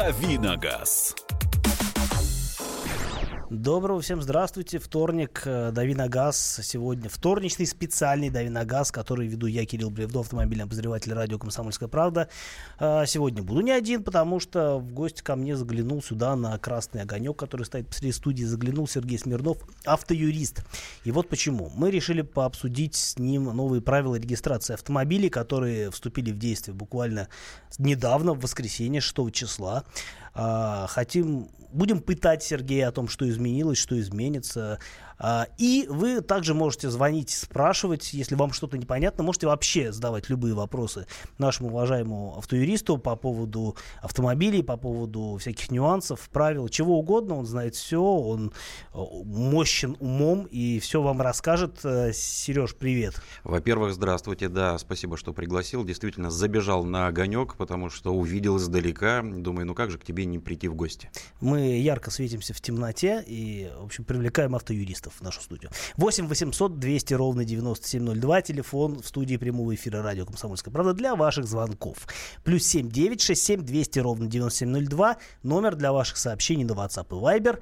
Давиногаз. Доброго всем здравствуйте. Вторник, э, Дави на газ. Сегодня вторничный специальный Дави на газ, который веду я, Кирилл Бревдо, автомобильный обозреватель радио «Комсомольская правда». А, сегодня буду не один, потому что в гости ко мне заглянул сюда на красный огонек, который стоит посреди студии, заглянул Сергей Смирнов, автоюрист. И вот почему. Мы решили пообсудить с ним новые правила регистрации автомобилей, которые вступили в действие буквально недавно, в воскресенье, 6 числа. А, хотим, будем пытать Сергея о том, что изменилось, что изменится. А, и вы также можете звонить, спрашивать, если вам что-то непонятно, можете вообще задавать любые вопросы нашему уважаемому автоюристу по поводу автомобилей, по поводу всяких нюансов, правил, чего угодно. Он знает все, он э, мощен умом и все вам расскажет. Э, Сереж, привет. Во-первых, здравствуйте, да, спасибо, что пригласил. Действительно, забежал на огонек, потому что увидел издалека. Думаю, ну как же к тебе не прийти в гости? Мы ярко светимся в темноте и, в общем, привлекаем автоюристов в нашу студию. 8 800 200 ровно 9702. Телефон в студии прямого эфира радио «Комсомольская правда» для ваших звонков. Плюс 7 967 200 ровно 9702. Номер для ваших сообщений на WhatsApp и Viber.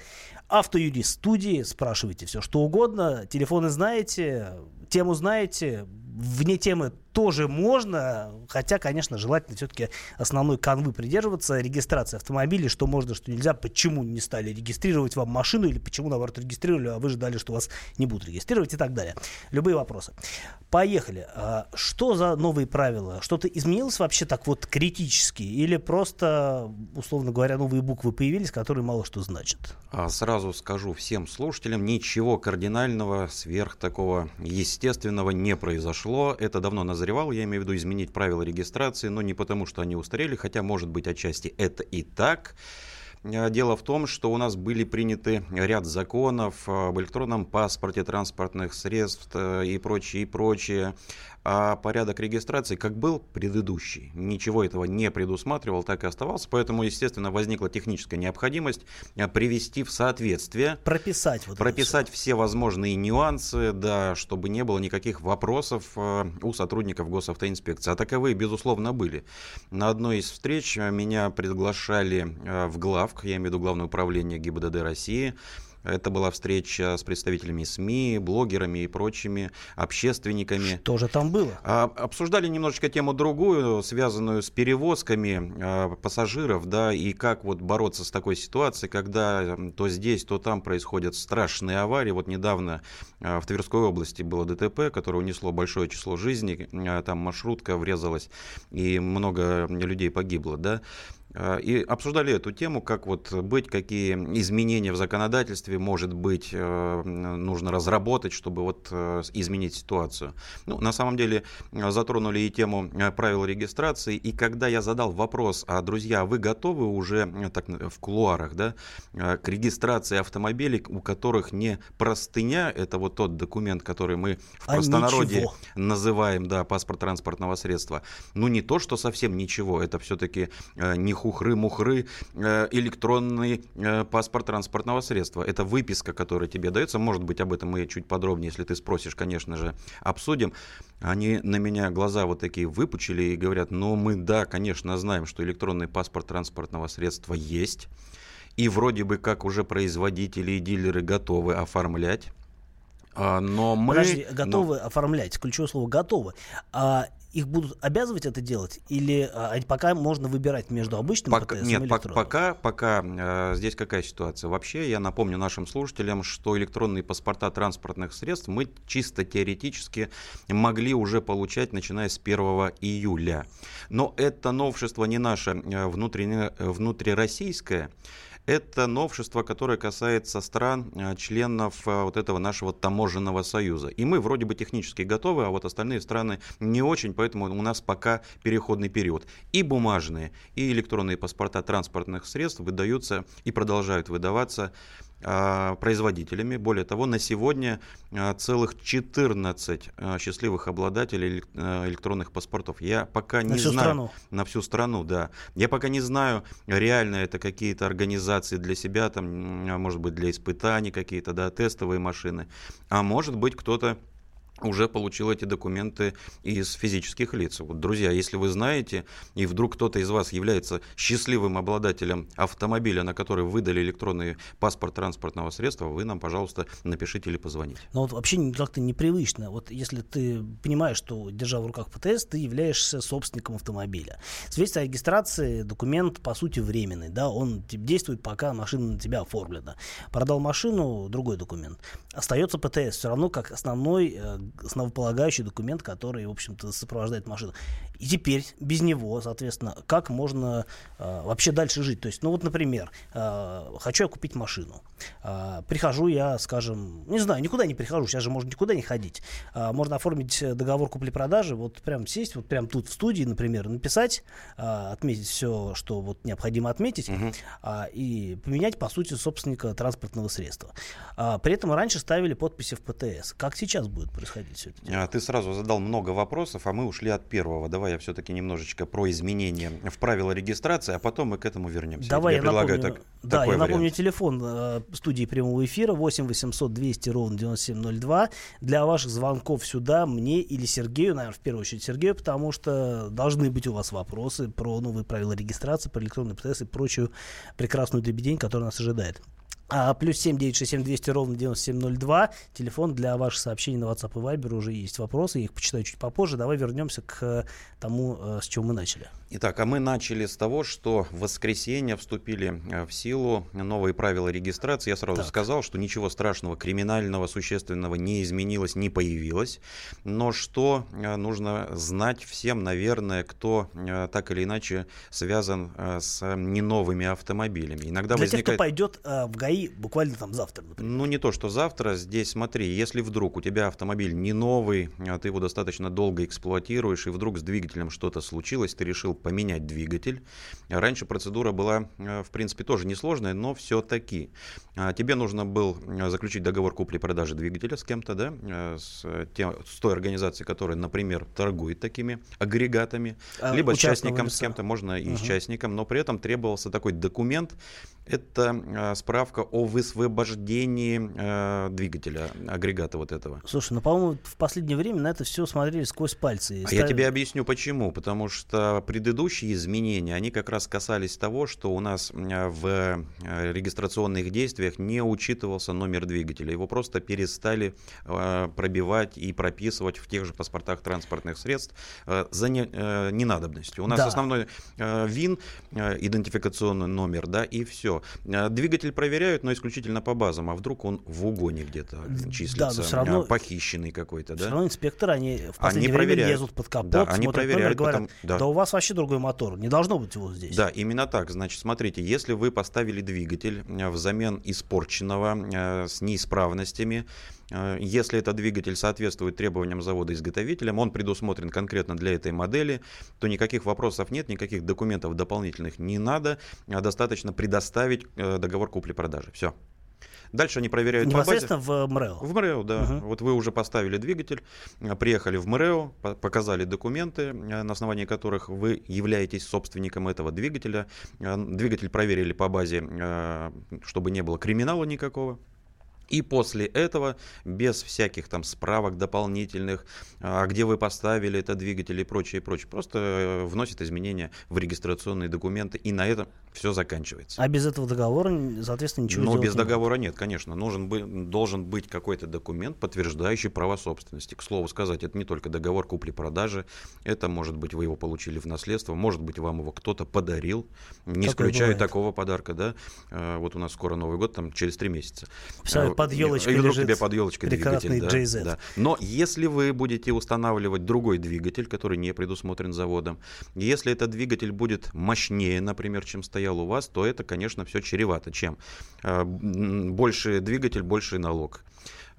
Автоюрист студии. Спрашивайте все, что угодно. Телефоны знаете, тему знаете. Вне темы тоже можно, хотя, конечно, желательно все-таки основной канвы придерживаться, регистрации автомобилей, что можно, что нельзя, почему не стали регистрировать вам машину, или почему, наоборот, регистрировали, а вы ждали, что вас не будут регистрировать и так далее. Любые вопросы. Поехали. А что за новые правила? Что-то изменилось вообще так вот критически? Или просто, условно говоря, новые буквы появились, которые мало что значат? А сразу скажу всем слушателям, ничего кардинального, сверх такого естественного не произошло. Это давно назревало назревал, я имею в виду изменить правила регистрации, но не потому, что они устарели, хотя, может быть, отчасти это и так. Э, дело в том, что у нас были приняты ряд законов об электронном паспорте транспортных средств э, и прочее, и прочее а порядок регистрации как был предыдущий. Ничего этого не предусматривал, так и оставался. Поэтому, естественно, возникла техническая необходимость э, привести в соответствие. Прописать. Вот прописать все. возможные нюансы, да, чтобы не было никаких вопросов э, у сотрудников госавтоинспекции. А таковые, безусловно, были. На одной из встреч меня приглашали в главк, я имею в виду Главное управление ГИБДД России, это была встреча с представителями СМИ, блогерами и прочими общественниками. Что же там было? А, обсуждали немножечко тему другую, связанную с перевозками а, пассажиров, да, и как вот бороться с такой ситуацией, когда то здесь, то там происходят страшные аварии. Вот недавно а, в Тверской области было ДТП, которое унесло большое число жизней, там маршрутка врезалась, и много людей погибло, да. Э, и обсуждали эту тему, как вот быть, какие изменения в законодательстве, может быть, э, нужно разработать, чтобы вот э, изменить ситуацию. Ну, на самом деле, затронули и тему правил регистрации, и когда я задал вопрос, а, друзья, вы готовы уже так, в кулуарах, да, к регистрации автомобилей, у которых не простыня, это вот тот документ, который мы в а простонародье ничего. называем, да, паспорт транспортного средства, ну, не то, что совсем ничего, это все-таки не хухры-мухры э, электронный э, паспорт транспортного средства. Это выписка, которая тебе дается. Может быть, об этом мы чуть подробнее, если ты спросишь, конечно же, обсудим. Они на меня глаза вот такие выпучили и говорят, ну мы, да, конечно, знаем, что электронный паспорт транспортного средства есть. И вроде бы как уже производители и дилеры готовы оформлять. А, но мы... Подожди, готовы но... оформлять, ключевое слово готовы. А их будут обязывать это делать, или а, пока можно выбирать между обычным пока, ПТС нет, и электронным? Пока, пока э, здесь какая ситуация? Вообще, я напомню нашим слушателям, что электронные паспорта транспортных средств мы чисто теоретически могли уже получать, начиная с 1 июля. Но это новшество не наше э, внутреннее, э, внутрироссийское, это новшество, которое касается стран, э, членов э, вот этого нашего таможенного союза. И мы вроде бы технически готовы, а вот остальные страны не очень, поэтому у нас пока переходный период. И бумажные, и электронные паспорта транспортных средств выдаются и продолжают выдаваться а, производителями. Более того, на сегодня а, целых 14 а, счастливых обладателей электронных паспортов. Я пока не на всю знаю... Страну. На всю страну, да. Я пока не знаю, реально это какие-то организации для себя, там, может быть, для испытаний какие-то, да, тестовые машины. А может быть, кто-то уже получил эти документы из физических лиц. Вот, друзья, если вы знаете, и вдруг кто-то из вас является счастливым обладателем автомобиля, на который выдали электронный паспорт транспортного средства, вы нам, пожалуйста, напишите или позвоните. Но вот вообще как-то непривычно. Вот если ты понимаешь, что, держа в руках ПТС, ты являешься собственником автомобиля. Свидетельство о регистрации документ, по сути, временный. Да? Он действует, пока машина на тебя оформлена. Продал машину, другой документ. Остается ПТС все равно как основной э, основополагающий документ, который, в общем-то, сопровождает машину. И теперь без него, соответственно, как можно э, вообще дальше жить? То есть, ну вот, например, э, хочу я купить машину. Э, прихожу я, скажем, не знаю, никуда не прихожу, сейчас же можно никуда не ходить. Э, можно оформить договор купли-продажи, вот прям сесть, вот прям тут в студии, например, написать, э, отметить все, что вот необходимо отметить, угу. э, и поменять, по сути, собственника транспортного средства. Э, при этом раньше ставили подписи в ПТС. Как сейчас будет происходить все это? А, ты сразу задал много вопросов, а мы ушли от первого. Давай я все-таки немножечко про изменения в правила регистрации, а потом мы к этому вернемся. Давай я, я напомню, так, да, я напомню вариант. телефон э, студии прямого эфира 8 800 200 ровно 9702 для ваших звонков сюда мне или Сергею, наверное, в первую очередь Сергею, потому что должны быть у вас вопросы про новые правила регистрации, про электронный ПТС и прочую прекрасную дребедень, которая нас ожидает. А, плюс 7 967 200 ровно 9702. Телефон для ваших сообщений на WhatsApp и Viber уже есть вопросы. Я их почитаю чуть попозже. Давай вернемся к тому, э, с чего мы начали. Итак, а мы начали с того, что в воскресенье вступили э, в силу новые правила регистрации. Я сразу так. сказал, что ничего страшного, криминального, существенного не изменилось, не появилось. Но что э, нужно знать всем, наверное, кто так или иначе связан с не новыми автомобилями. Иногда Для возникает... тех, кто пойдет в ГАИ буквально там завтра, например. Ну, не то, что завтра. Здесь, смотри, если вдруг у тебя автомобиль не новый, а ты его достаточно долго эксплуатируешь, и вдруг с двигателем что-то случилось, ты решил поменять двигатель. Раньше процедура была, э, в принципе, тоже несложная, но все-таки. А, тебе нужно было э, заключить договор купли-продажи двигателя с кем-то, да, э, с, тем, с той организацией, которая, например, торгует такими агрегатами, а, либо частником, с кем-то, можно и угу. с частником, но при этом требовался такой документ, это справка о высвобождении э, двигателя, агрегата вот этого. Слушай, ну, по-моему, в последнее время на это все смотрели сквозь пальцы. А ставили... я тебе объясню почему. Потому что предыдущие изменения, они как раз касались того, что у нас э, в э, регистрационных действиях не учитывался номер двигателя. Его просто перестали э, пробивать и прописывать в тех же паспортах транспортных средств э, за не, э, ненадобностью. У нас да. основной э, ВИН, э, идентификационный номер, да, и все. Э, двигатель проверяют проверяют, но исключительно по базам. А вдруг он в угоне где-то числится, да, но все равно, похищенный какой-то, да? Все равно инспекторы, они в последнее они время проверяют. лезут под капот, да, они проверяют, номер, говорят, потом, да. да у вас вообще другой мотор, не должно быть его здесь. Да, именно так. Значит, смотрите, если вы поставили двигатель э, взамен испорченного э, с неисправностями, если этот двигатель соответствует требованиям завода-изготовителям, он предусмотрен конкретно для этой модели, то никаких вопросов нет, никаких документов дополнительных не надо, а достаточно предоставить договор купли-продажи. Все. Дальше они проверяют Непосредственно по базе. в МРЭО? В МРЭО, да. Угу. Вот вы уже поставили двигатель, э, приехали в МРЭО, показали документы, э, на основании которых вы являетесь собственником этого двигателя. Э, двигатель проверили по базе, чтобы не было криминала никакого. И после этого, без всяких там справок дополнительных, а, где вы поставили этот двигатель и прочее, и прочее, просто э, вносит изменения в регистрационные документы, и на этом все заканчивается. А без этого договора, соответственно, ничего Ну, без не договора нет, конечно. Нужен быть, должен быть какой-то документ, подтверждающий право собственности. К слову сказать, это не только договор купли-продажи, это может быть вы его получили в наследство, может быть вам его кто-то подарил, не Такое исключаю бывает. такого подарка, да. Э, вот у нас скоро Новый год, там через три месяца. Все, под елочкой и вдруг тебе под елочкой двигатель. JZ. Да, да. Но если вы будете устанавливать другой двигатель, который не предусмотрен заводом, если этот двигатель будет мощнее, например, чем стоял у вас, то это, конечно, все чревато. Чем? Э, больше двигатель, больше налог.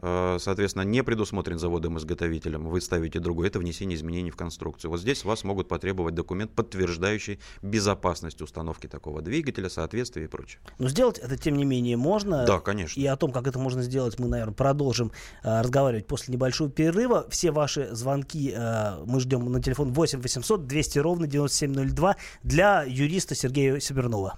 Э, соответственно, не предусмотрен заводом-изготовителем, вы ставите другой, это внесение изменений в конструкцию. Вот здесь вас могут потребовать документ, подтверждающий безопасность установки такого двигателя, соответствие и прочее. Но сделать это, тем не менее, можно. Да, конечно. И о том, как это можно сделать, мы, наверное, продолжим э, разговаривать после небольшого перерыва. Все ваши звонки э, мы ждем на телефон 8 800 200 ровно 9702 для юриста Сергея Севернова.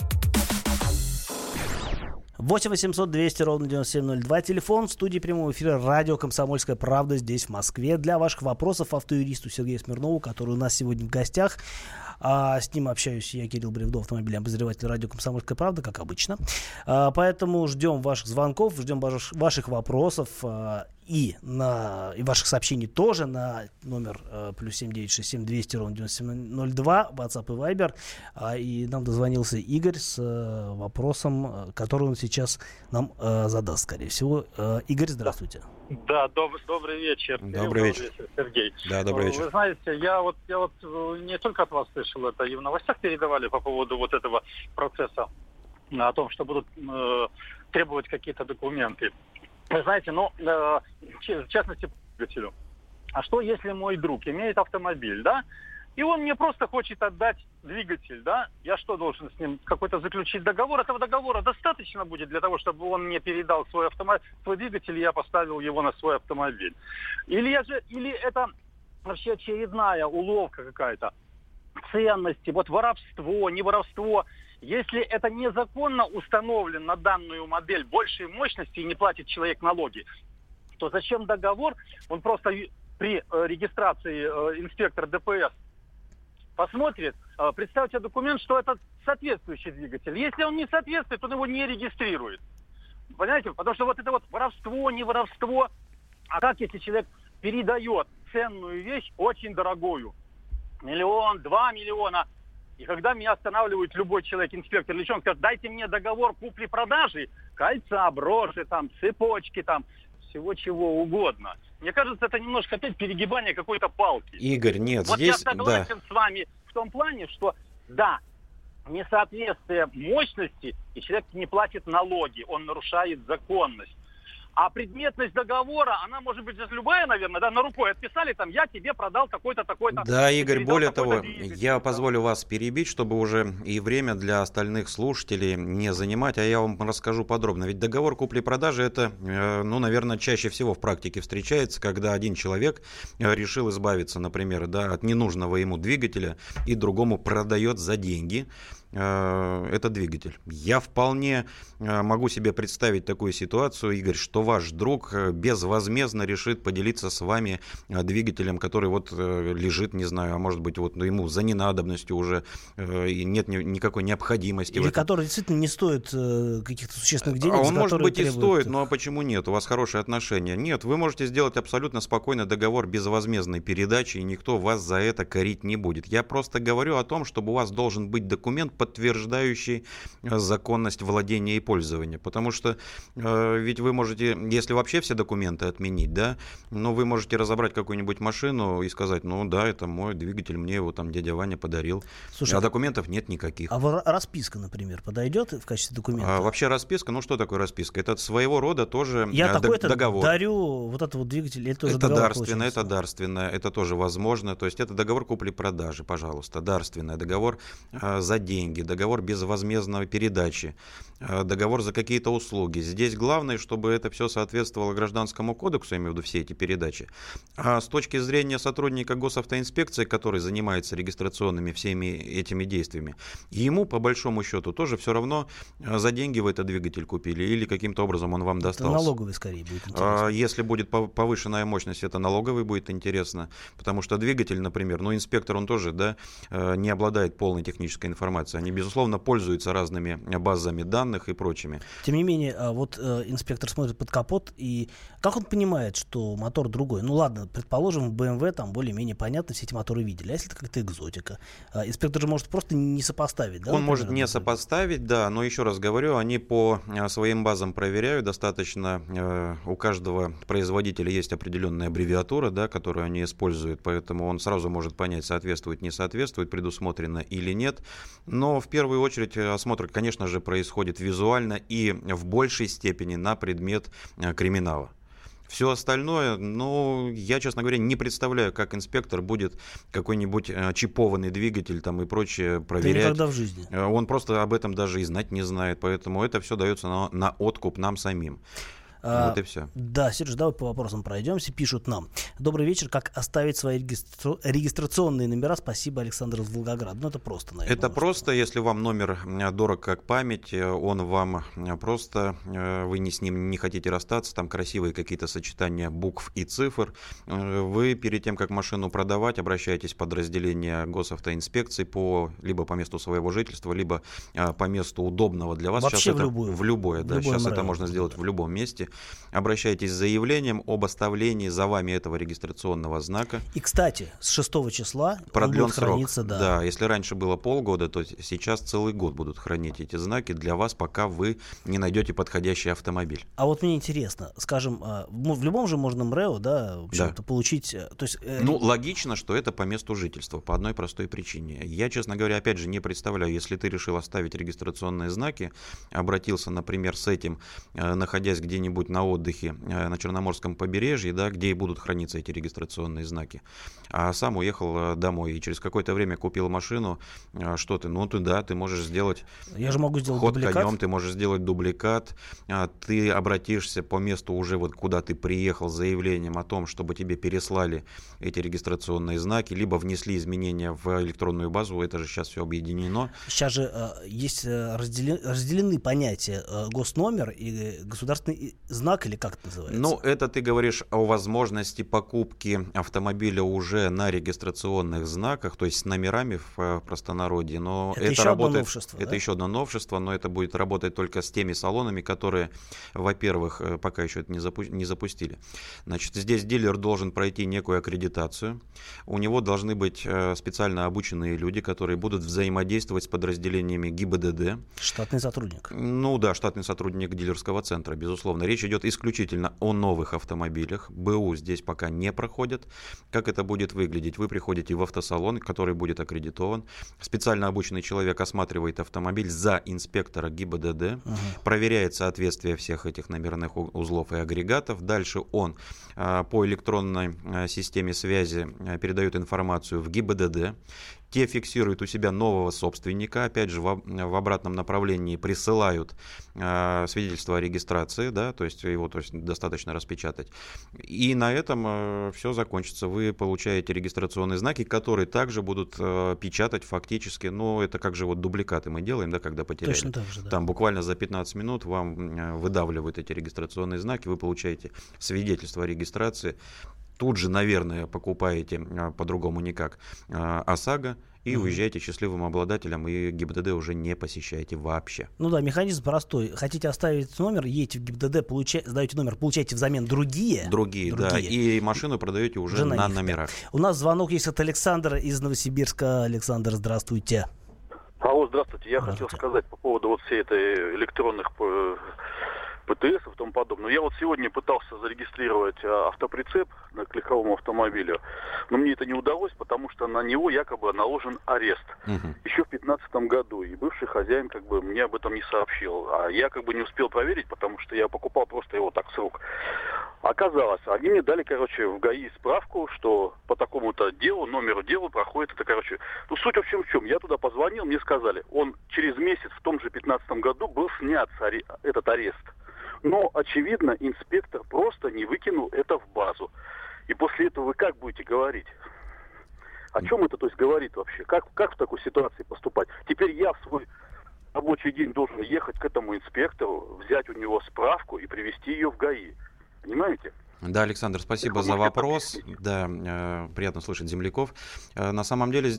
8 800 200 ровно 9702. Телефон в студии прямого эфира радио «Комсомольская правда» здесь, в Москве. Для ваших вопросов автоюристу Сергею Смирнову, который у нас сегодня в гостях. А с ним общаюсь я, Кирилл Бревдо, автомобильный обозреватель радио «Комсомольская правда», как обычно. А, поэтому ждем ваших звонков, ждем ваших, ваших вопросов. А, и, на, и ваших сообщений тоже на номер э, плюс 7967 200 ровно 9702, WhatsApp и Viber. А, и нам дозвонился Игорь с э, вопросом, э, который он сейчас нам э, задаст, скорее всего. Э, Игорь, здравствуйте. Да, доб- добрый вечер. Добрый вечер. Сергей. Да, добрый вечер. Вы знаете, я вот, я вот э, не только от вас слышал это, и в новостях передавали по поводу вот этого процесса, о том, что будут э, требовать какие-то документы. Вы знаете, ну, э, в частности, двигателю. А что, если мой друг имеет автомобиль, да, и он мне просто хочет отдать двигатель, да, я что должен с ним какой-то заключить договор? Этого договора достаточно будет для того, чтобы он мне передал свой автомобиль, свой двигатель, и я поставил его на свой автомобиль. Или я же, или это вообще очередная уловка какая-то ценности, вот воровство, не воровство. Если это незаконно установлен на данную модель большей мощности и не платит человек налоги, то зачем договор? Он просто при э, регистрации э, инспектор ДПС посмотрит, э, представьте документ, что это соответствующий двигатель. Если он не соответствует, он его не регистрирует. Понимаете? Потому что вот это вот воровство, не воровство. А как если человек передает ценную вещь, очень дорогую, миллион, два миллиона, и когда меня останавливает любой человек, инспектор или он скажет, дайте мне договор купли-продажи, кольца, броши, там, цепочки, там, всего чего угодно. Мне кажется, это немножко опять перегибание какой-то палки. Игорь, нет, вот здесь... я согласен да. с вами в том плане, что да, несоответствие мощности, и человек не платит налоги, он нарушает законность. А предметность договора, она может быть здесь любая, наверное, да, на рукой отписали, там, я тебе продал такой-то, такой-то. Да, Игорь, более того, двигатель, я там. позволю вас перебить, чтобы уже и время для остальных слушателей не занимать, а я вам расскажу подробно. Ведь договор купли-продажи это, э, ну, наверное, чаще всего в практике встречается, когда один человек э, решил избавиться, например, да, от ненужного ему двигателя и другому продает за деньги э, этот двигатель. Я вполне э, могу себе представить такую ситуацию, Игорь, что ваш друг э, безвозмездно решит поделиться с вами двигателем, который вот лежит, не знаю, а может быть вот ну, ему за ненадобностью уже и нет ни- никакой необходимости. Или который действительно не стоит каких-то существенных денег, А за он может быть и требуют- стоит, но а почему нет? У вас хорошие отношения. Нет, вы можете сделать абсолютно спокойно договор безвозмездной передачи, и никто вас за это корить не будет. Я просто говорю о том, чтобы у вас должен быть документ, подтверждающий э, законность владения и пользования. Потому что э, ведь вы можете, если вообще все документы отменить, да, но вы можете разобрать какую-нибудь машину и сказать, ну да, это мой двигатель, мне его там дядя Ваня подарил. Слушай, а документов нет никаких. а расписка, например, подойдет в качестве документа? А, вообще расписка, ну что такое расписка? Это своего рода тоже Я э, д- такой-то договор. дарю вот этот вот двигатель. Это, тоже это договор дарственное, это дарственное, это тоже возможно. То есть это договор купли-продажи, пожалуйста, дарственное, договор э, за деньги, договор безвозмездной передачи, э, договор за какие-то услуги. Здесь главное, чтобы это все соответствовало гражданскому кодексу, я имею в виду все эти передачи. А с точки зрения сотрудника госавтоинспекции, который занимается регистрационными всеми этими действиями, ему по большому счету тоже все равно э, за деньги вы этот двигатель купили или каким-то образом он вам Это достался. налоговый скорее будет интересно. А, Если будет пов- повышенная мощность, это налоговый будет интересно, потому что двигатель, например, ну инспектор он тоже, да, э, не обладает полной технической информацией. Они безусловно пользуются разными базами данных и прочими. Тем не менее, а, вот э, инспектор смотрит под капот, и как он понимает, что мотор другой? Ну ладно, предположим, в BMW там более-менее понятно, все эти моторы видели. А если это как-то экзотика? А, инспектор же может просто не сопоставить, да? Он может например, не например? сопоставить, да, но еще раз говорю, они по э, своим базам проверяют, достаточно э, у каждого производителя есть определенная аббревиатура, да, которую они используют, поэтому он сразу может понять, соответствует, не соответствует, предусмотрено или нет. Но в первую очередь э, осмотр, конечно же, происходит визуально и в большей степени на предмет э, криминала. Все остальное, ну, я, честно говоря, не представляю, как инспектор будет какой-нибудь э, чипованный двигатель там и прочее проверять. Да никогда в жизни. Он просто об этом даже и знать не знает, поэтому это все дается на, на откуп нам самим. А, вот и все. Да, Сереж, давай по вопросам пройдемся. Пишут нам. Добрый вечер. Как оставить свои регистра... регистрационные номера? Спасибо, Александр из Волгограда. Ну, это просто, наверное. Это просто, если вам номер дорог как память, э, он вам э, просто, э, вы не с ним не хотите расстаться, там красивые какие-то сочетания букв и цифр. Вы перед тем, как машину продавать, обращаетесь в подразделение госавтоинспекции по, либо по месту своего жительства, либо по месту удобного для вас. Вообще Сейчас в это, любую. В любое, в да. Любое Сейчас это можно сделать в любом месте обращайтесь с заявлением об оставлении за вами этого регистрационного знака. И, кстати, с 6 числа продлен срок. Храниться, да. да, если раньше было полгода, то сейчас целый год будут хранить эти знаки для вас, пока вы не найдете подходящий автомобиль. А вот мне интересно, скажем, а, в любом же можно МРЭО, да, в общем-то, да. получить... Э, то есть, э, ну, логично, что это по месту жительства, по одной простой причине. Я, честно говоря, опять же, не представляю, если ты решил оставить регистрационные знаки, обратился, например, с этим, э, находясь где-нибудь на отдыхе, э, на Черноморском побережье, да, где и будут храниться эти регистрационные знаки. А сам уехал э, домой и через какое-то время купил машину. Э, что ты? Ну, ты да, ты можешь сделать Я же могу сделать ход дубликат. конем, ты можешь сделать дубликат. А ты обратишься по месту уже вот куда ты приехал с заявлением о том, чтобы тебе переслали эти регистрационные знаки, либо внесли изменения в электронную базу. Это же сейчас все объединено. Сейчас же э, есть разделены, разделены понятия э, госномер и государственный знак или как это называется? Ну, это ты говоришь о возможности покупки автомобиля уже на регистрационных знаках, то есть с номерами в э, простонародье. Но это, это еще работает, одно новшество. Это да? еще одно новшество, но это будет работать только с теми салонами, которые, во-первых, э, пока еще это не, запу- не запустили. Значит, здесь дилер должен пройти некую аккредитацию. У него должны быть э, специально обученные люди, которые будут взаимодействовать с подразделениями ГИБДД. Штатный сотрудник. Ну да, штатный сотрудник дилерского центра, безусловно. Речь идет исключительно о новых автомобилях. БУ здесь пока не проходят. Как это будет выглядеть? Вы приходите в автосалон, который будет аккредитован. Специально обученный человек осматривает автомобиль за инспектора ГИБДД, угу. проверяет соответствие всех этих номерных узлов и агрегатов. Дальше он а, по электронной а, системе связи а, передает информацию в ГИБДД. Те фиксируют у себя нового собственника, опять же, в, в обратном направлении присылают э, свидетельство о регистрации, да, то есть его то есть, достаточно распечатать. И на этом э, все закончится. Вы получаете регистрационные знаки, которые также будут э, печатать фактически, ну, это как же вот дубликаты мы делаем, да, когда потеряли. Точно так же, да. Там буквально за 15 минут вам выдавливают эти регистрационные знаки, вы получаете свидетельство о регистрации, тут же, наверное, покупаете а, по-другому никак а, ОСАГО, и угу. уезжаете счастливым обладателем, и ГИБДД уже не посещаете вообще. Ну да, механизм простой. Хотите оставить номер, едете в ГИБДД, получаете, сдаете номер, получаете взамен другие. Другие, другие. да, и машину продаете уже, уже на, на них, номерах. Да. У нас звонок есть от Александра из Новосибирска. Александр, здравствуйте. Алло, здравствуйте. Я здравствуйте. хотел сказать по поводу вот всей этой электронных э, ПТС и тому подобное. Я вот сегодня пытался зарегистрировать а, автоприцеп на легковом автомобиле, но мне это не удалось, потому что на него якобы наложен арест. Угу. Еще в 2015 году. И бывший хозяин как бы мне об этом не сообщил. А я как бы не успел проверить, потому что я покупал просто его так с рук. Оказалось, они мне дали, короче, в ГАИ справку, что по такому-то делу, номеру дела проходит это, короче... Ну, суть в общем в чем. Я туда позвонил, мне сказали, он через месяц в том же 15 году был снят этот арест. Но, очевидно, инспектор просто не выкинул это в базу. И после этого вы как будете говорить? О чем это то есть говорит вообще? Как, как в такой ситуации поступать? Теперь я в свой рабочий день должен ехать к этому инспектору, взять у него справку и привести ее в ГАИ. Понимаете? Да, Александр, спасибо за вопрос. Да, э, приятно слышать земляков. Э, на самом деле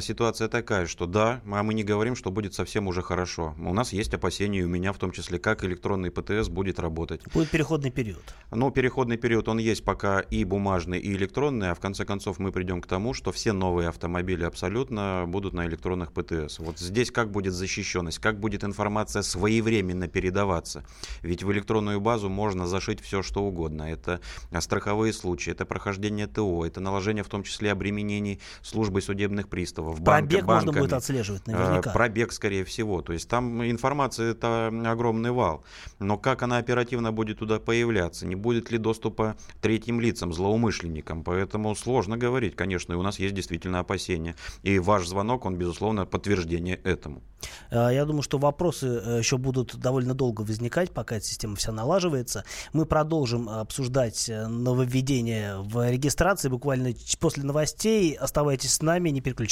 ситуация такая, что да, а мы не говорим, что будет совсем уже хорошо. У нас есть опасения, у меня в том числе, как электронный ПТС будет работать. Будет переходный период. Ну, переходный период, он есть пока и бумажный, и электронный, а в конце концов мы придем к тому, что все новые автомобили абсолютно будут на электронных ПТС. Вот здесь как будет защищенность, как будет информация своевременно передаваться. Ведь в электронную базу можно зашить все, что угодно. Это страховые случаи, это прохождение ТО, это наложение в том числе обременений службой судебных приставов, приставов банка. Пробег банками. можно будет отслеживать наверняка. Пробег, скорее всего. То есть там информация это огромный вал. Но как она оперативно будет туда появляться? Не будет ли доступа третьим лицам, злоумышленникам? Поэтому сложно говорить, конечно, и у нас есть действительно опасения. И ваш звонок, он, безусловно, подтверждение этому. Я думаю, что вопросы еще будут довольно долго возникать, пока эта система вся налаживается. Мы продолжим обсуждать нововведения в регистрации буквально после новостей. Оставайтесь с нами, не переключайтесь.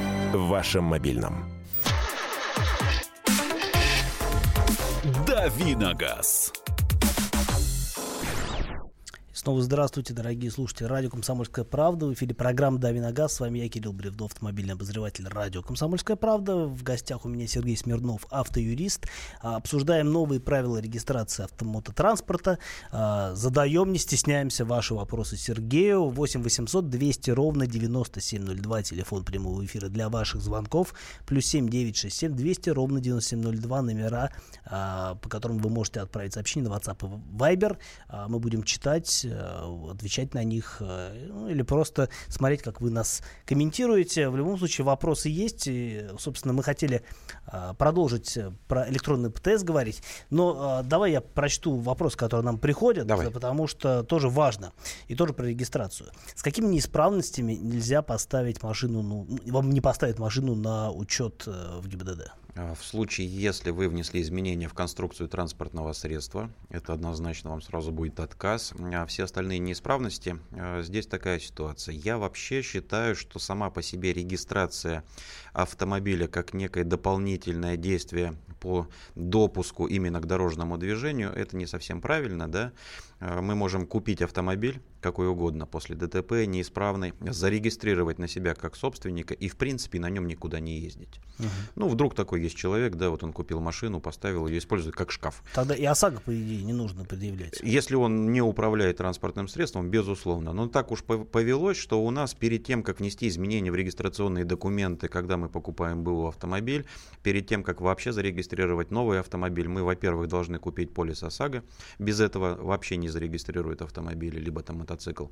В вашем мобильном. Давиногаз. Снова здравствуйте, дорогие слушатели. Радио «Комсомольская правда». В эфире программа «Дави на газ». С вами я, Кирилл Бревдов, автомобильный обозреватель радио «Комсомольская правда». В гостях у меня Сергей Смирнов, автоюрист. А, обсуждаем новые правила регистрации автомототранспорта. А, задаем, не стесняемся, ваши вопросы Сергею. 8 800 200 ровно 9702. Телефон прямого эфира для ваших звонков. Плюс 7 967 200 ровно 9702. Номера, а, по которым вы можете отправить сообщение на WhatsApp и Viber. Мы будем читать отвечать на них э, ну, или просто смотреть, как вы нас комментируете. В любом случае вопросы есть. И, собственно, мы хотели э, продолжить про электронный ПТС говорить, но давай я прочту вопрос, который нам приходит, давай. потому что тоже важно и тоже про регистрацию. С какими неисправностями нельзя поставить машину, ну, вам не поставить машину на учет в ГИБДД? А, в случае, если вы внесли изменения в конструкцию транспортного средства, это однозначно вам сразу будет отказ. А все остальные неисправности, а, здесь такая ситуация. Я вообще считаю, что сама по себе регистрация автомобиля как некое дополнительное действие по допуску именно к дорожному движению, это не совсем правильно, да. Мы можем купить автомобиль, какой угодно, после ДТП, неисправный, зарегистрировать на себя как собственника и, в принципе, на нем никуда не ездить. Угу. Ну, вдруг такой есть человек, да, вот он купил машину, поставил ее, использует как шкаф. Тогда и ОСАГО, по идее, не нужно предъявлять. Если он не управляет транспортным средством, безусловно. Но так уж повелось, что у нас перед тем, как внести изменения в регистрационные документы, когда мы покупаем БУ автомобиль, перед тем, как вообще зарегистрировать новый автомобиль, мы, во-первых, должны купить полис ОСАГО. Без этого вообще не зарегистрируют автомобили, либо там мотоцикл.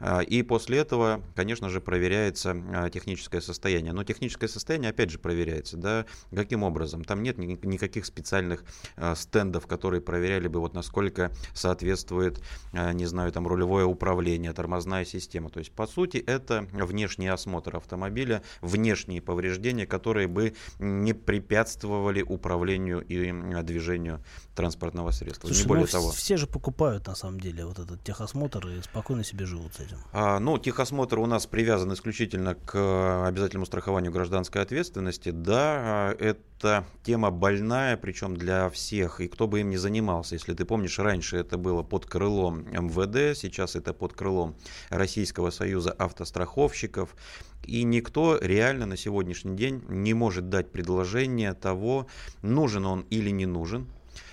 А, и после этого, конечно же, проверяется а, техническое состояние. Но техническое состояние, опять же, проверяется. Да? Каким образом? Там нет никаких специальных а, стендов, которые проверяли бы, вот насколько соответствует, не знаю, там рулевое управление, тормозная система. То есть, по сути, это внешний осмотр автомобиля, внешние повреждения, которые бы не препятствовали управлению и движению транспортного средства. Слушай, не более того. Все же покупают, на самом деле, вот этот техосмотр и спокойно себе живут с этим. А, ну, техосмотр у нас привязан исключительно к э, обязательному страхованию гражданской ответственности. Да, а, это тема больная, причем для всех, и кто бы им ни занимался. Если ты помнишь, раньше это было под крылом МВД, сейчас это под крылом Российского союза автостраховщиков. И никто реально на сегодняшний день не может дать предложение того, нужен он или не нужен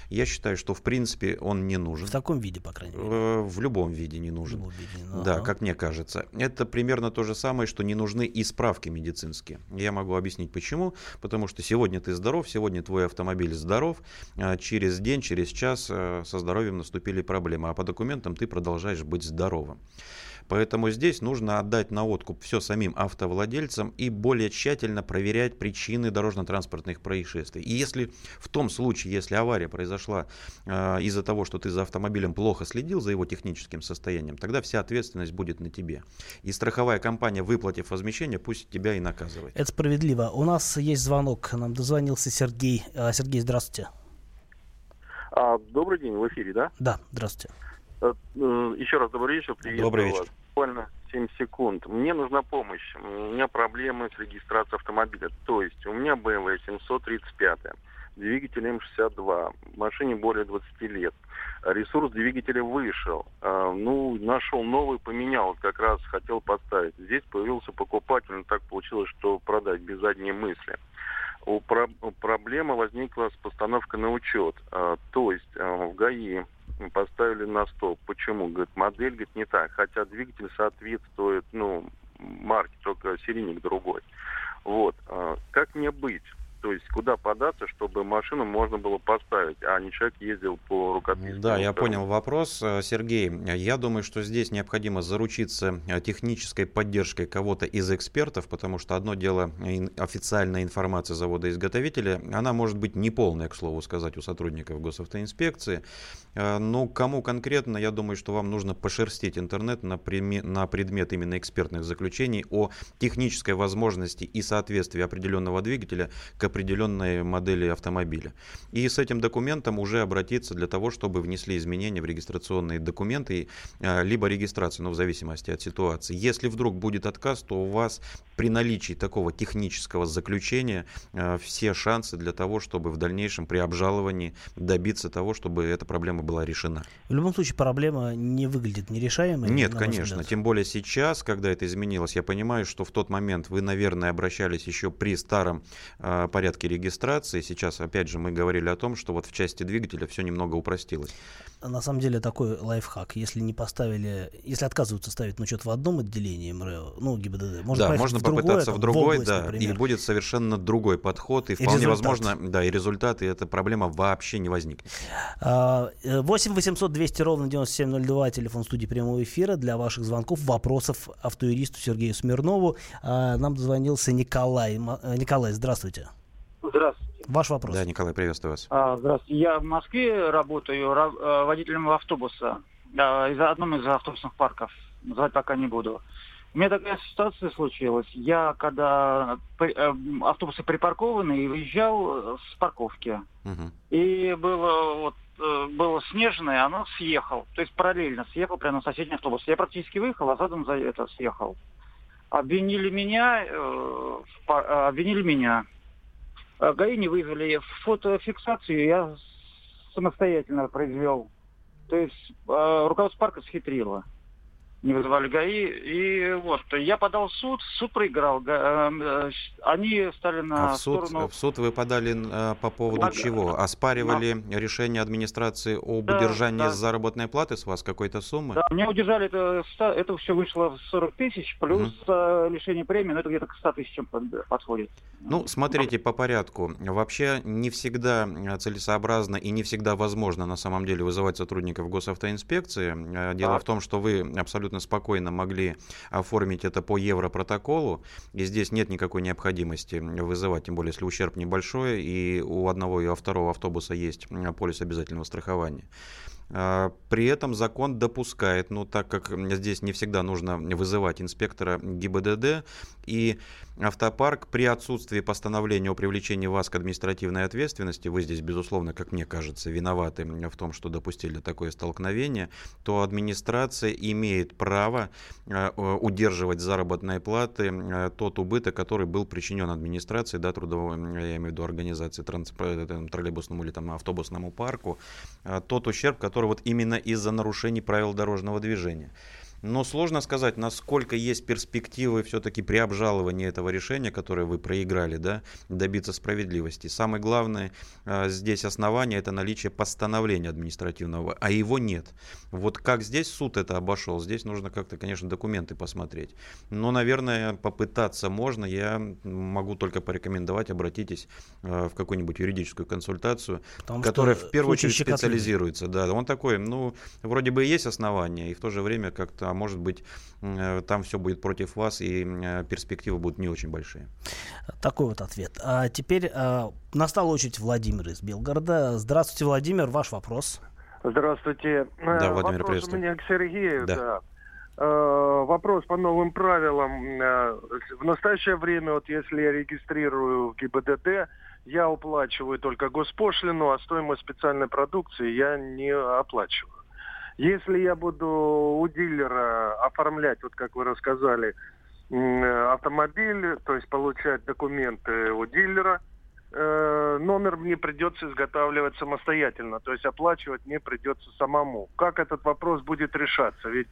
я считаю, что в принципе он не нужен. В таком виде, по крайней мере. Э, в любом виде не нужен. В любом виде, ну, да, ага. как мне кажется. Это примерно то же самое, что не нужны и справки медицинские. Я могу объяснить почему. Потому что сегодня ты здоров, сегодня твой автомобиль здоров, а через день, через час э, со здоровьем наступили проблемы, а по документам ты продолжаешь быть здоровым. Поэтому здесь нужно отдать на откуп все самим автовладельцам и более тщательно проверять причины дорожно-транспортных происшествий. И если в том случае, если авария произошла э, из-за того, что ты за автомобилем плохо следил за его техническим состоянием, тогда вся ответственность будет на тебе. И страховая компания, выплатив возмещение, пусть тебя и наказывает. Это справедливо. У нас есть звонок. Нам дозвонился Сергей. А, Сергей, здравствуйте. А, добрый день, в эфире, да? Да, здравствуйте. Э, э, еще раз добрый вечер, приветствую добрый вечер. вас. Буквально 7 секунд. Мне нужна помощь. У меня проблемы с регистрацией автомобиля. То есть у меня BMW 735. двигатель М62, машине более 20 лет. Ресурс двигателя вышел. А, ну, нашел новый, поменял, как раз хотел поставить. Здесь появился покупатель, но так получилось, что продать без задней мысли. У про- проблема возникла с постановкой на учет. А, то есть а, в ГАИ поставили на стоп. Почему? Говорит, модель говорит, не так. Хотя двигатель соответствует, ну, марке, только серийник другой. Вот. А, как мне быть? То есть куда податься, чтобы машину можно было поставить, а не человек ездил по рукописке. Да, я понял вопрос, э, Сергей. Я думаю, что здесь необходимо заручиться э, технической поддержкой кого-то из экспертов, потому что одно дело официальная информация завода-изготовителя, она может быть неполная, к слову сказать, у сотрудников госавтоинспекции. Э, но кому конкретно, я думаю, что вам нужно пошерстить интернет на, на предмет именно экспертных заключений о технической возможности и соответствии определенного двигателя к определенной модели автомобиля. И с этим документом уже обратиться для того, чтобы внесли изменения в регистрационные документы, а, либо регистрацию, но ну, в зависимости от ситуации. Если вдруг будет отказ, то у вас при наличии такого технического заключения а, все шансы для того, чтобы в дальнейшем при обжаловании добиться того, чтобы эта проблема была решена. В любом случае проблема не выглядит нерешаемой. Нет, конечно. Тем более сейчас, когда это изменилось, я понимаю, что в тот момент вы, наверное, обращались еще при старом э, порядке регистрации. Сейчас, опять же, мы говорили о том, что вот в части двигателя все немного упростилось на самом деле такой лайфхак. Если не поставили, если отказываются ставить на учет в одном отделении МРЭО, ну, ГИБДД, можно, да, можно в попытаться в другой, в область, да, например. и будет совершенно другой подход, и, и вполне результат. возможно, да, и результаты, и эта проблема вообще не возникнет. 8 800 200 ровно 9702, телефон студии прямого эфира для ваших звонков, вопросов автоюристу Сергею Смирнову. А, нам дозвонился Николай. Николай, здравствуйте. Здравствуйте. Ваш вопрос. Да, Николай, приветствую вас. А, здравствуйте. Я в Москве работаю э, водителем автобуса. Да, из одном из автобусных парков. Называть пока не буду. У меня такая ситуация случилась. Я, когда э, автобусы припаркованы, выезжал с парковки. Угу. И было вот э, было снежное, оно съехал. То есть параллельно съехал прямо на соседний автобус. Я практически выехал, а задом за это съехал. Обвинили меня, э, обвинили меня. А ГАИ не вызвали. Фотофиксацию я самостоятельно произвел. То есть э, руководство парка схитрило не вызывали ГАИ. И вот, я подал в суд, суд проиграл. Э, они стали на а в суд, сторону... В суд вы подали э, по поводу а, чего? Оспаривали да. решение администрации об да, удержании да. заработной платы с вас какой-то суммы? Да, мне удержали, это, это все вышло в 40 тысяч, плюс угу. лишение премии, но это где-то к 100 тысячам подходит. Ну, смотрите, по порядку. Вообще не всегда целесообразно и не всегда возможно на самом деле вызывать сотрудников госавтоинспекции. Дело да. в том, что вы абсолютно абсолютно спокойно могли оформить это по европротоколу, и здесь нет никакой необходимости вызывать, тем более если ущерб небольшой, и у одного и у второго автобуса есть полис обязательного страхования. А, при этом закон допускает, ну так как здесь не всегда нужно вызывать инспектора ГИБДД, и автопарк при отсутствии постановления о привлечении вас к административной ответственности, вы здесь, безусловно, как мне кажется, виноваты в том, что допустили такое столкновение, то администрация имеет право а, удерживать заработные платы а, тот убыток, который был причинен администрации, да, трудовой, я имею в виду организации троллейбусному или там автобусному парку, тот ущерб, который который вот именно из-за нарушений правил дорожного движения. Но сложно сказать, насколько есть перспективы все-таки при обжаловании этого решения, которое вы проиграли, да, добиться справедливости. Самое главное э, здесь основание – это наличие постановления административного, а его нет. Вот как здесь суд это обошел, здесь нужно как-то, конечно, документы посмотреть. Но, наверное, попытаться можно. Я могу только порекомендовать, обратитесь э, в какую-нибудь юридическую консультацию, Потому которая в первую очередь специализируется. Да, он такой, ну, вроде бы есть основания, и в то же время как-то а может быть э, там все будет против вас и э, перспективы будут не очень большие. Такой вот ответ. А теперь а, настала очередь Владимира из Белгорода. Здравствуйте, Владимир, ваш вопрос. Здравствуйте. Да, Владимир, Вопрос у меня к Сергею. Да. да. Вопрос по новым правилам. В настоящее время, вот если я регистрирую в ГИБДД, я уплачиваю только госпошлину, а стоимость специальной продукции я не оплачиваю. Если я буду у дилера оформлять, вот как вы рассказали, автомобиль, то есть получать документы у дилера, э, номер мне придется изготавливать самостоятельно, то есть оплачивать мне придется самому. Как этот вопрос будет решаться? Ведь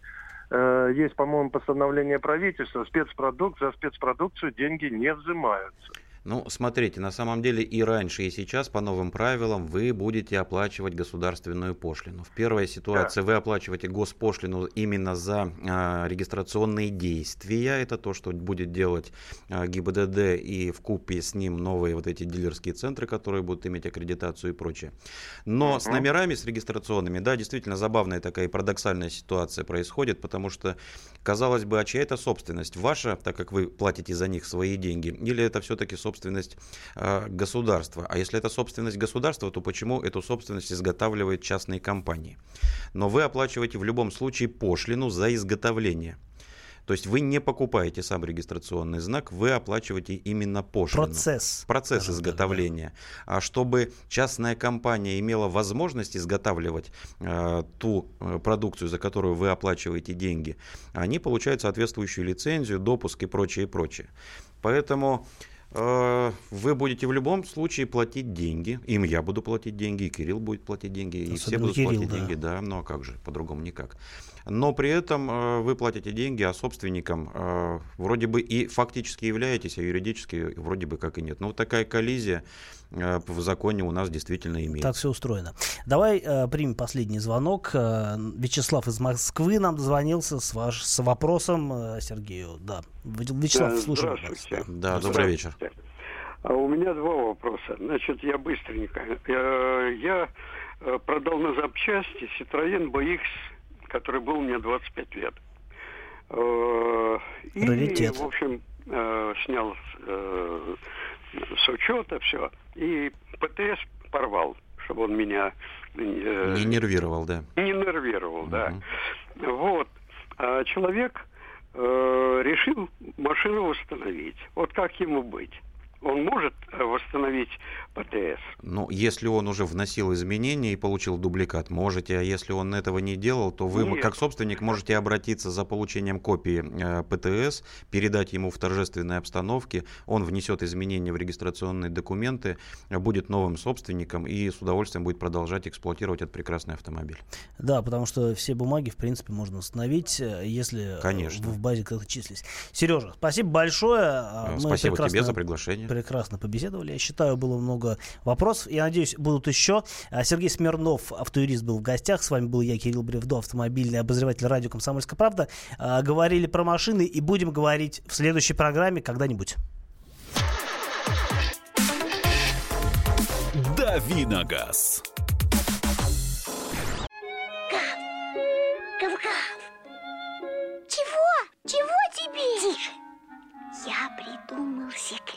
э, есть, по-моему, постановление правительства, спецпродукт, за спецпродукцию деньги не взимаются. Ну, смотрите, на самом деле и раньше, и сейчас по новым правилам вы будете оплачивать государственную пошлину. В первой ситуации да. вы оплачиваете госпошлину именно за а, регистрационные действия. Это то, что будет делать а, ГИБДД и в купе с ним новые вот эти дилерские центры, которые будут иметь аккредитацию и прочее. Но uh-huh. с номерами, с регистрационными, да, действительно забавная такая парадоксальная ситуация происходит, потому что, казалось бы, а чья это собственность? Ваша, так как вы платите за них свои деньги, или это все-таки собственность собственность э, государства. А если это собственность государства, то почему эту собственность изготавливают частные компании? Но вы оплачиваете в любом случае пошлину за изготовление. То есть вы не покупаете сам регистрационный знак, вы оплачиваете именно пошлину. Процесс. Процесс изготовления. Да. А чтобы частная компания имела возможность изготавливать э, ту продукцию, за которую вы оплачиваете деньги, они получают соответствующую лицензию, допуск и прочее, и прочее. Поэтому вы будете в любом случае платить деньги. Им я буду платить деньги, и Кирилл будет платить деньги, и все будут Кирилл, платить да. деньги, да, ну а как же, по-другому никак. Но при этом э, вы платите деньги, а собственником э, вроде бы и фактически являетесь, а юридически вроде бы как и нет. Но вот такая коллизия в законе у нас действительно имеется. Так все устроено. Давай э, примем последний звонок. Вячеслав из Москвы нам дозвонился с, ваш, с вопросом э, Сергею. Да. Вячеслав, да, слушаем вас. Да, добрый вечер. А у меня два вопроса. Значит, я быстренько. Я, я продал на запчасти Citroёn BX, который был мне 25 лет. И, Раритет. в общем, снял с учета все. И ПТС порвал, чтобы он меня... Э, не нервировал, да. Не нервировал, угу. да. Вот. А человек э, решил машину восстановить. Вот как ему быть? Он может э, восстановить ПТС? Ну, если он уже вносил изменения и получил дубликат, можете. А если он этого не делал, то вы, Нет. как собственник, можете обратиться за получением копии э, ПТС, передать ему в торжественной обстановке. Он внесет изменения в регистрационные документы, будет новым собственником и с удовольствием будет продолжать эксплуатировать этот прекрасный автомобиль. Да, потому что все бумаги, в принципе, можно установить, э, если Конечно. в базе как-то числись. Сережа, спасибо большое. А мы спасибо прекрасно... тебе за приглашение прекрасно побеседовали. Я считаю, было много вопросов. Я надеюсь, будут еще. А, Сергей Смирнов, автоюрист, был в гостях. С вами был я, Кирилл Бревдо, автомобильный обозреватель радио «Комсомольская правда». А, говорили про машины и будем говорить в следующей программе когда-нибудь. Давиногаз. Гав, гав, Чего? Чего тебе? Тише. Я придумал секретный